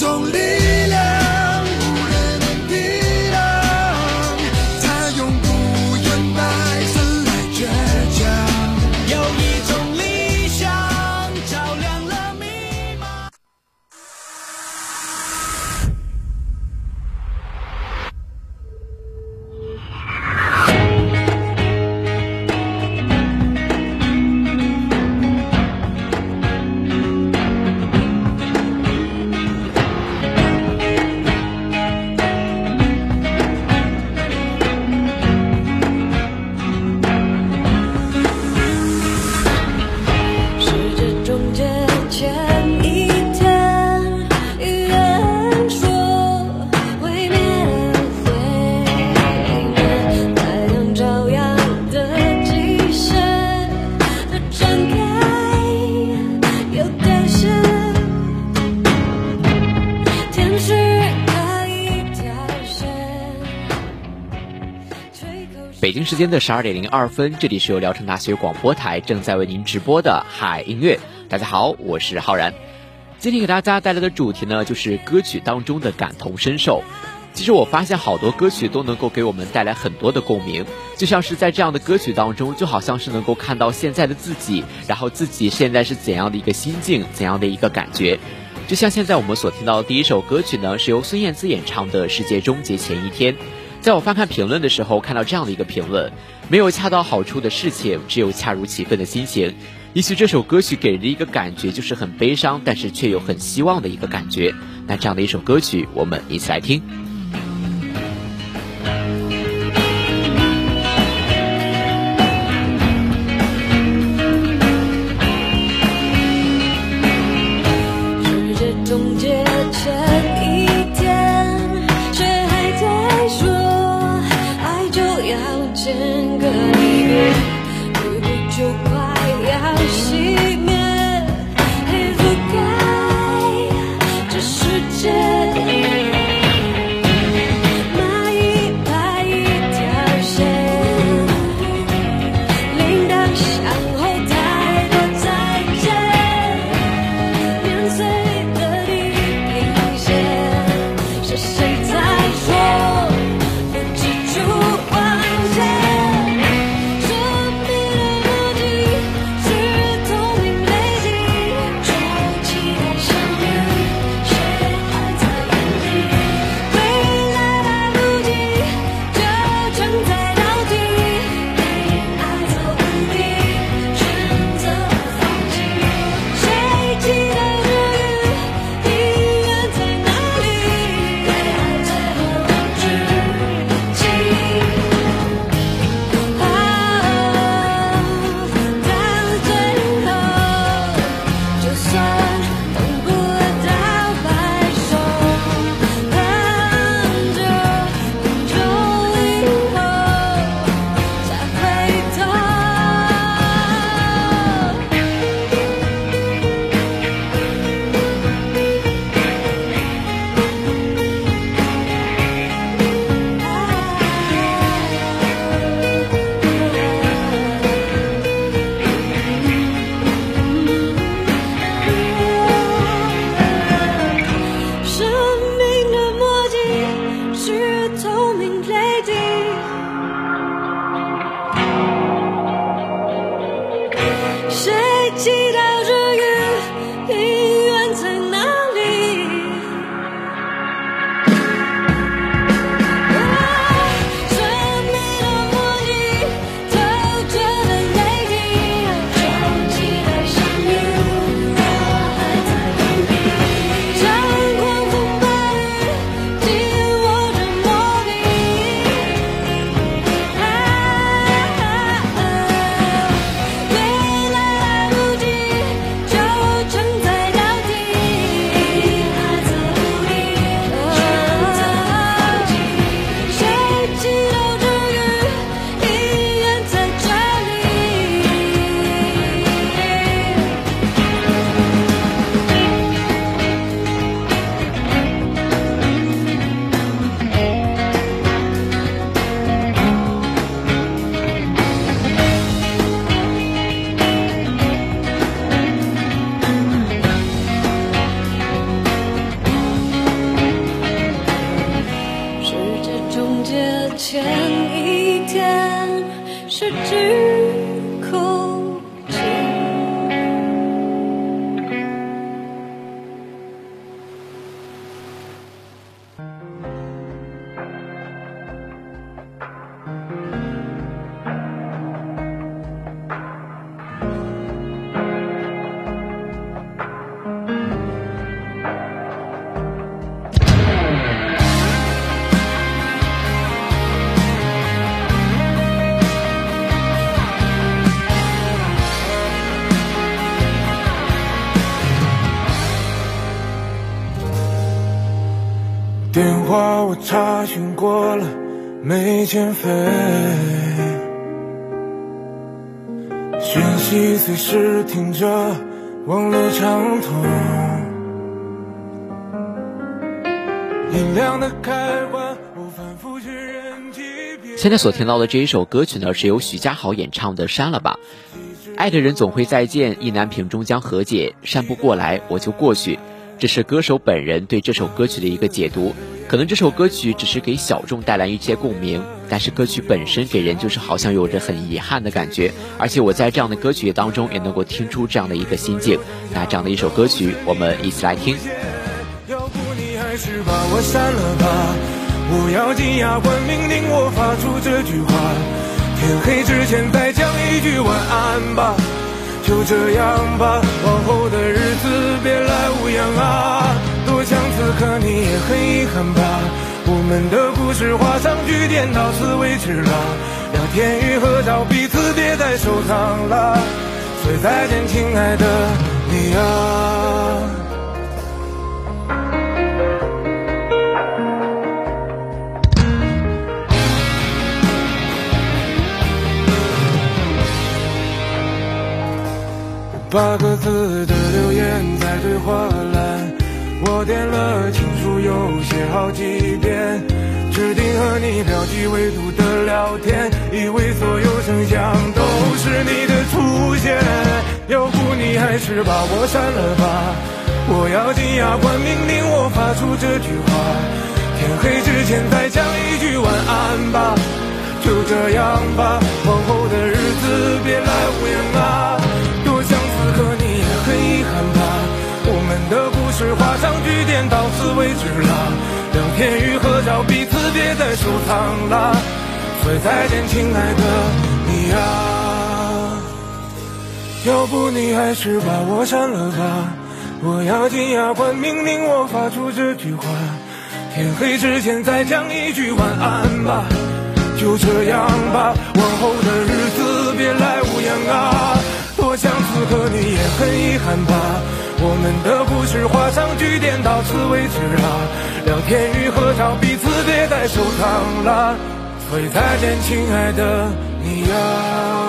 种力时间的十二点零二分，这里是由聊城大学广播台正在为您直播的海音乐。大家好，我是浩然。今天给大家带来的主题呢，就是歌曲当中的感同身受。其实我发现好多歌曲都能够给我们带来很多的共鸣，就像是在这样的歌曲当中，就好像是能够看到现在的自己，然后自己现在是怎样的一个心境，怎样的一个感觉。就像现在我们所听到的第一首歌曲呢，是由孙燕姿演唱的《世界终结前一天》。在我翻看评论的时候，看到这样的一个评论：没有恰到好处的事情，只有恰如其分的心情。也许这首歌曲给人的一个感觉就是很悲伤，但是却又很希望的一个感觉。那这样的一首歌曲，我们一起来听。整个黎明，日不就快要熄灭？黑覆盖这世界。电话我查询过了，没欠费。讯息随时听着，网络畅通。音量的开关，我反复确认几遍。现在所听到的这一首歌曲呢，是由徐佳豪演唱的《删了吧》。爱的人总会再见，意难平终将和解，删不过来我就过去。这是歌手本人对这首歌曲的一个解读。可能这首歌曲只是给小众带来一些共鸣，但是歌曲本身给人就是好像有着很遗憾的感觉。而且我在这样的歌曲当中也能够听出这样的一个心境。那这样的一首歌曲，我们一起来听。要不你还是把我删了吧，不要紧牙关命令我发出这句话，天黑之前再讲一句晚安吧。就这样吧，往后的日可你也很遗憾吧？我们的故事画上句点，到此为止了。聊天与合照，彼此别再收藏了。所以再见，亲爱的你啊。八个字的留言在对话栏，我点了情书又写好几遍，指定和你聊几维度的聊天，以为所有声响都是你的出现，要不你还是把我删了吧，我咬紧牙关命令我发出这句话，天黑之前再讲一句晚安吧，就这样吧，上句点，到此为止了。聊天与合照，彼此别再收藏了。所以再见，亲爱的你啊，要不你还是把我删了吧。我咬紧牙关，命令我发出这句话。天黑之前再讲一句晚安吧。就这样吧，往后的日子别来无恙啊。多想此刻你也很遗憾吧。我们的故事画上句点，到此为止了。聊天与合照，彼此别再收藏了。所以再见，亲爱的你呀。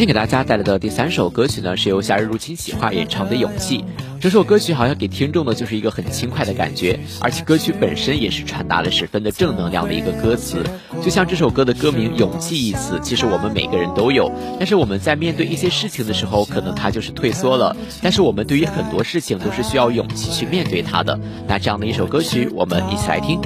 今天给大家带来的第三首歌曲呢，是由夏日入侵企划演唱的《勇气》。这首歌曲好像给听众的就是一个很轻快的感觉，而且歌曲本身也是传达了十分的正能量的一个歌词。就像这首歌的歌名“勇气”一词，其实我们每个人都有，但是我们在面对一些事情的时候，可能它就是退缩了。但是我们对于很多事情都是需要勇气去面对它的。那这样的一首歌曲，我们一起来听。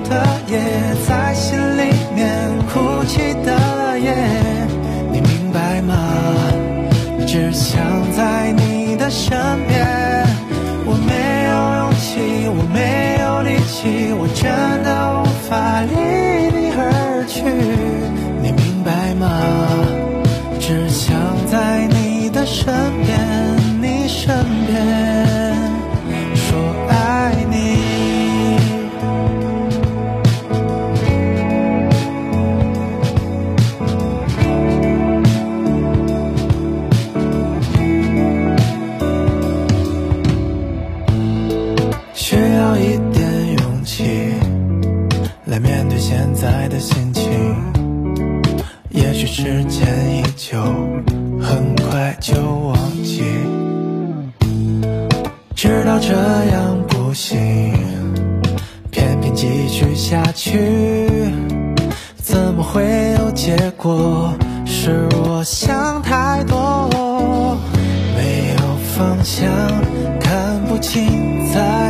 的夜，在心里面哭泣的夜，你明白吗？只想在你的身边。我没有勇气，我没有力气，我真的无法离你而去。你明白吗？只想在你的身边，时间依旧，很快就忘记。知道这样不行，偏偏继续下去，怎么会有结果？是我想太多，没有方向，看不清在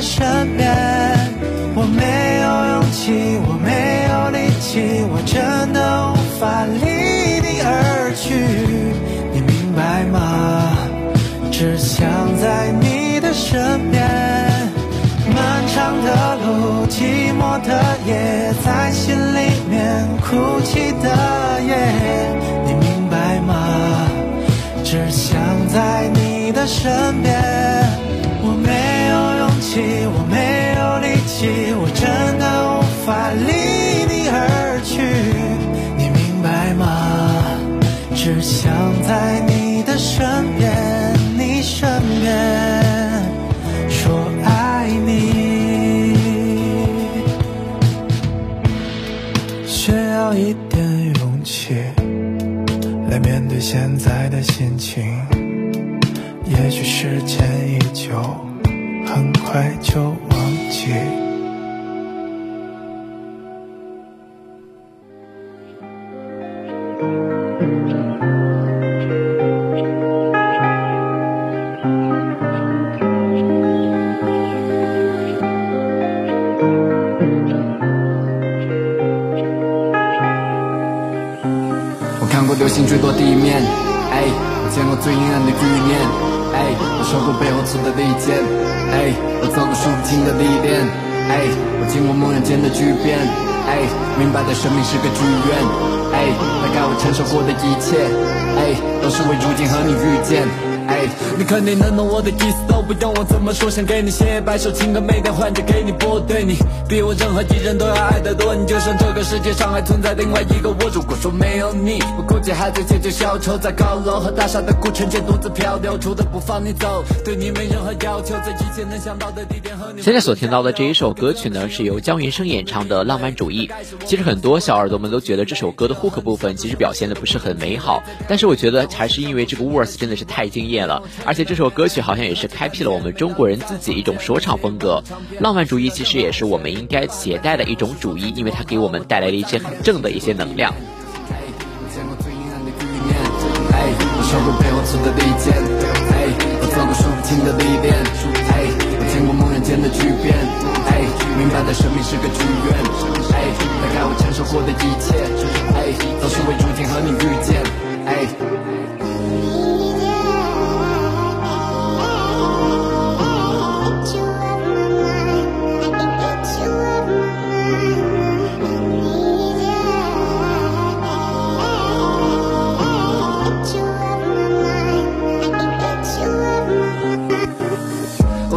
身边，我没有勇气，我没有力气，我真的无法离你而去，你明白吗？只想在你的身边，漫长的路，寂寞的夜，在心里面哭泣的夜，你明白吗？只想在你的身边，我没有气，我没有力气，我真的无法离你而去，你明白吗？只想在你的身边，你身边说爱你，需要一点勇气。来面对现在的心情，也许时间依旧，很快就忘记。我看过流星坠落地面，哎，我见过最阴暗的局面，哎，我受过背后刺的利剑，哎，我走过数不清的历练，哎，我经过猛然间的巨变，哎，明白的生命是个剧院，哎，大概我承受过的一切，哎，都是为如今和你遇见。哎，你肯定能懂我的意思，都不用我怎么说，想给你写百首情歌，每天换着给你播，对你比我任何一人都要爱得多。你就像这个世界上还存在另外一个我，如果说没有你，我估计还在借酒消愁，在高楼和大厦的孤城间独自漂流，除了不放你走，对你没任何要求，在一切能想到的地点和你。现在所听到的这一首歌曲呢，是由江云生演唱的《浪漫主义》。其实很多小耳朵们都觉得这首歌的 hook 部分其实表现的不是很美好，但是我觉得还是因为这个 verse 真的是太惊艳了，而且这首歌曲好像也是开辟了我们中国人自己一种说唱风格。浪漫主义其实也是我们应该携带的一种主义，因为它给我们带来了一些很正的一些能量。我见过最阴暗的局面，哎，我受过背后刺的利剑，哎，我走过数不清的历练，哎，我见过梦魇间的巨变，哎，明白的生命是个剧院，哎，大概我承受过的一切，哎，都是为如今和你遇见，哎。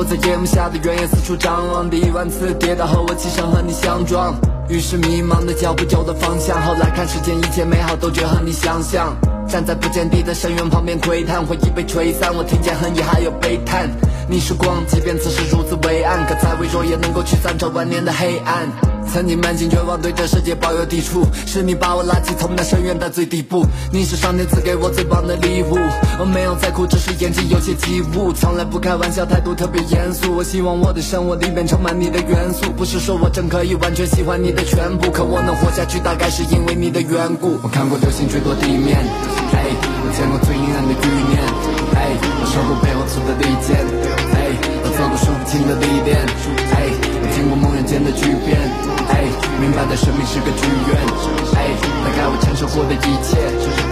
在夜幕下的原野四处张望，第一万次跌倒和，我起身和你相撞。于是迷茫的脚步有了方向，后来看世间一切美好都绝和你相像。站在不见底的深渊旁边窥探，回忆被吹散，我听见恨意还有悲叹。你是光，即便此时如此微暗，可再微弱也能够驱散这万年的黑暗。曾经满心绝望，对这世界抱有抵触，是你把我拉起从那深渊的最底部。你是上天赐给我最棒的礼物，我没有在哭，只是眼睛有些起雾。从来不开玩笑，态度特别严肃。我希望我的生活里面充满你的元素，不是说我真可以完全喜欢你的全部，可我能活下去，大概是因为你的缘故。我看过流星坠落地面，哎，我见过最阴暗的局面，哎，我受过背后刺的利剑，哎，我做过数不清的历练，哎，我经过梦魇间的巨变，哎，明白的生命是个剧院，哎，大概我承受过的一切，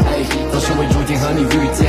哎，都是为如今和你遇见，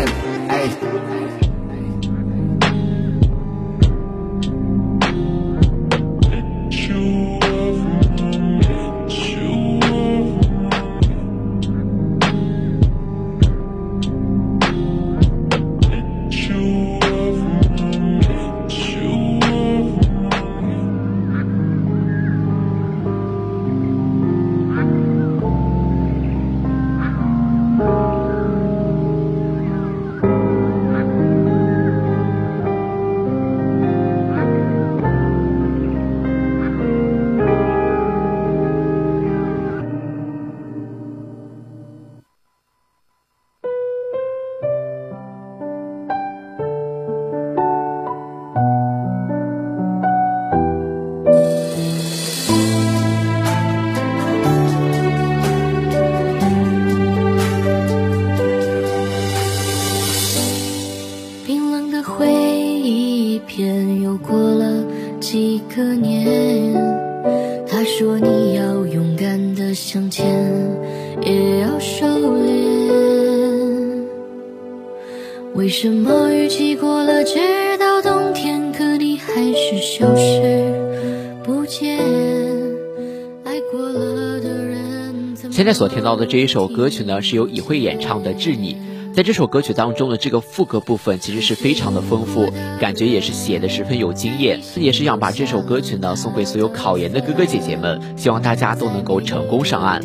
什么雨季过了，直到冬天，可你还是消失不见？爱过了的人，现在所听到的这一首歌曲呢，是由以慧演唱的《致你》。在这首歌曲当中的这个副歌部分，其实是非常的丰富，感觉也是写的十分有经验，也是想把这首歌曲呢送给所有考研的哥哥姐姐们，希望大家都能够成功上岸。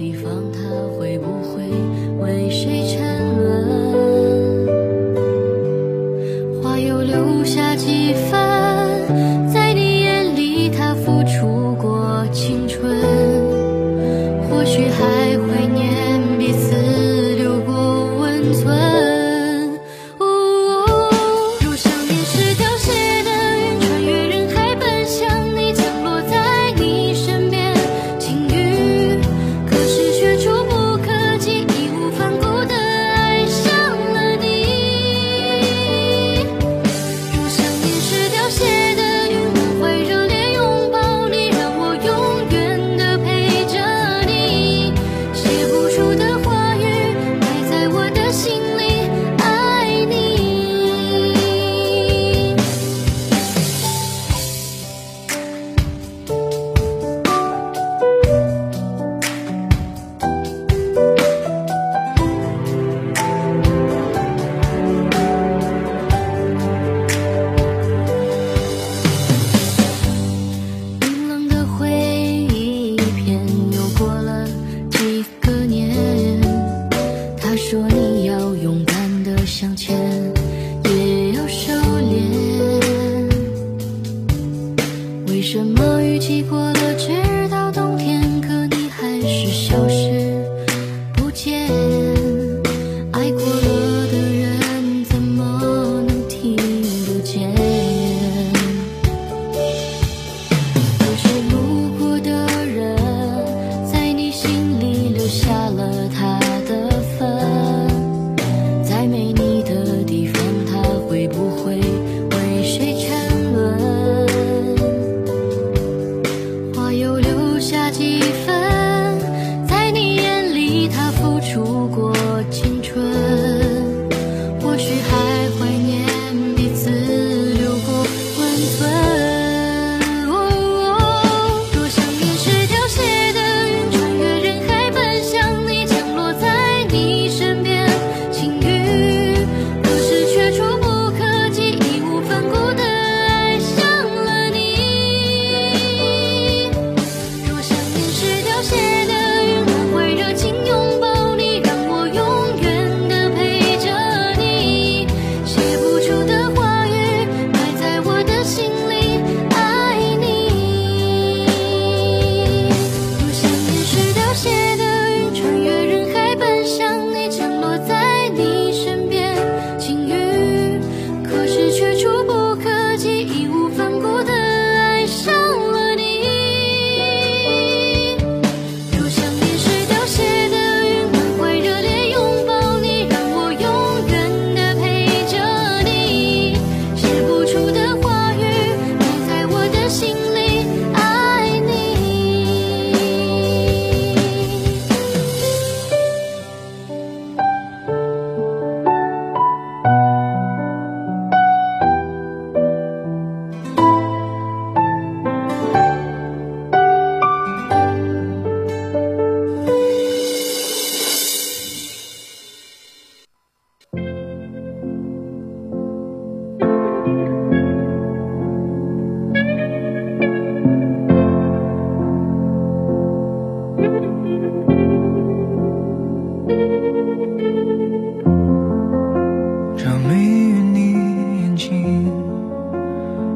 这美于你眼睛，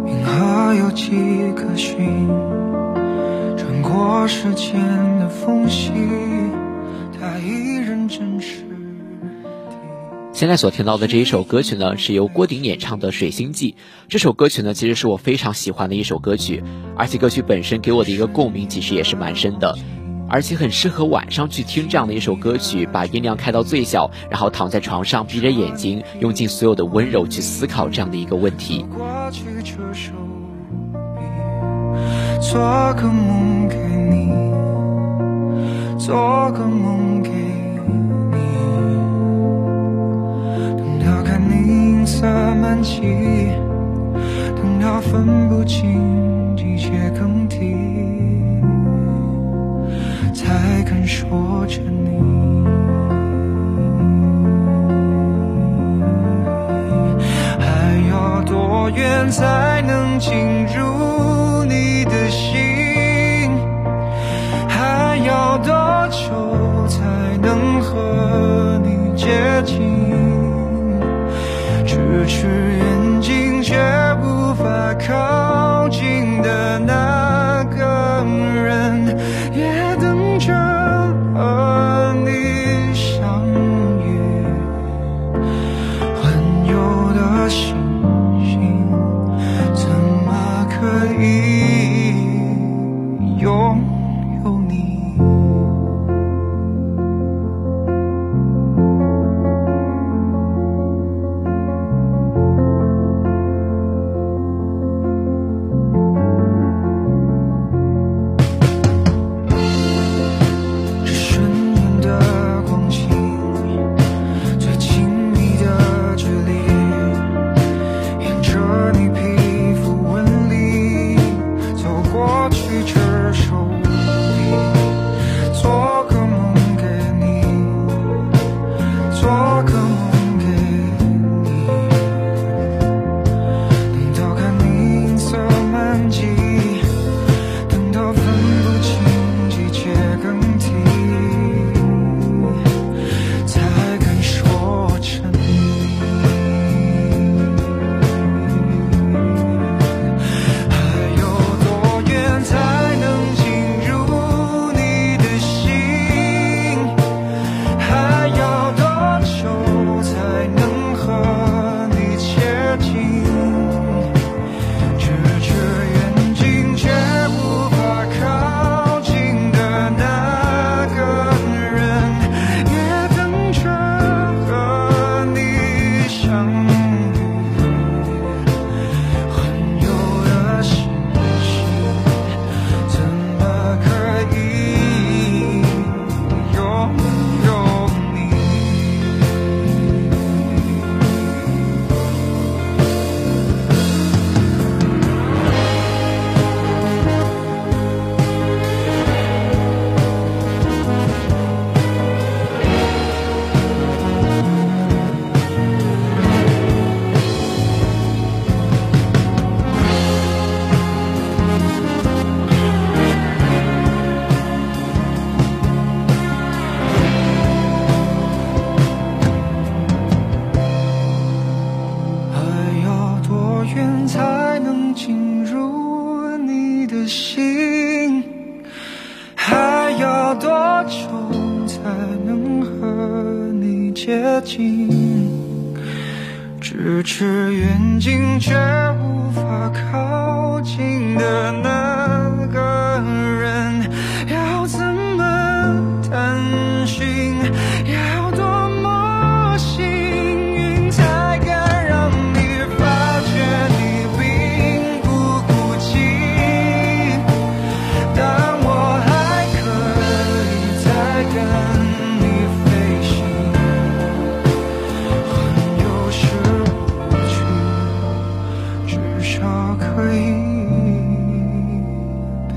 银河有迹可循，穿过时间的缝隙，它依然真实。现在所听到的这一首歌曲呢，是由郭顶演唱的《水星记》。这首歌曲呢，其实是我非常喜欢的一首歌曲，而且歌曲本身给我的一个共鸣，其实也是蛮深的。而且很适合晚上去听这样的一首歌曲，把音量开到最小，然后躺在床上闭着眼睛，用尽所有的温柔去思考这样的一个问题。做个梦给你，做个梦给你，等到看你银色满际，等到分不清季节更。还敢说着你，还要多远才能进入？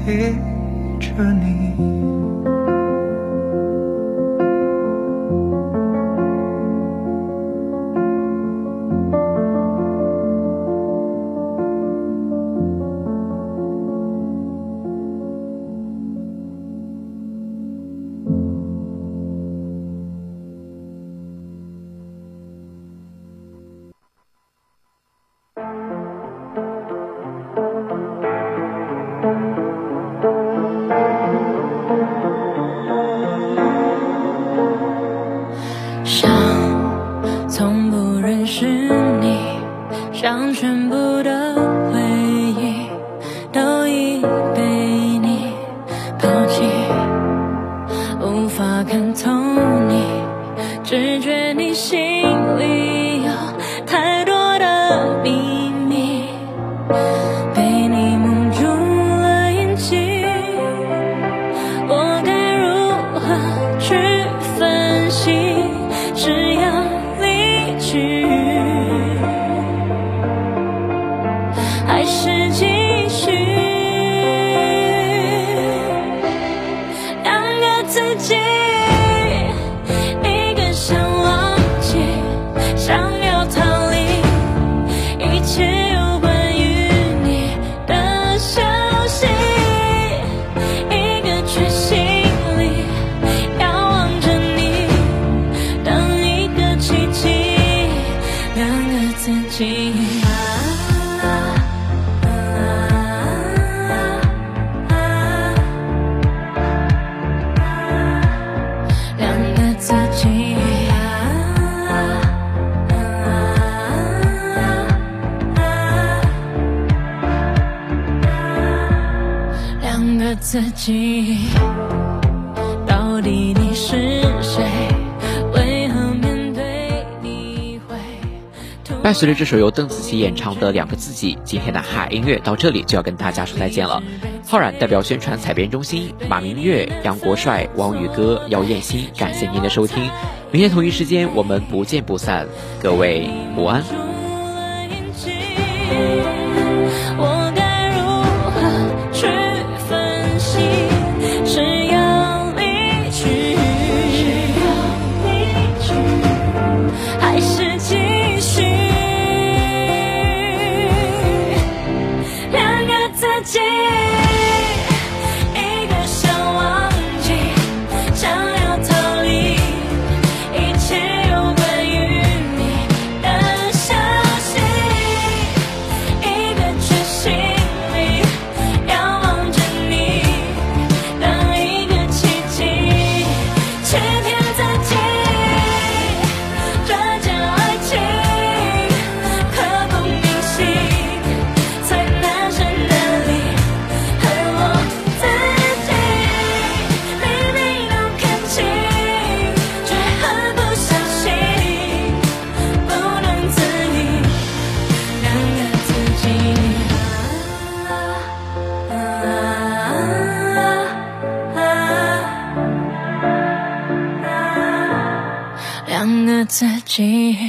陪着你。自己，到底你是谁？为何面对你会伴随着这首由邓紫棋演唱的《两个自己》，今天的嗨音乐到这里就要跟大家说再见了。浩然代表宣传采编中心，马明月、杨国帅、王宇歌、姚艳欣，感谢您的收听。明天同一时间我们不见不散，各位午安。个两个自己。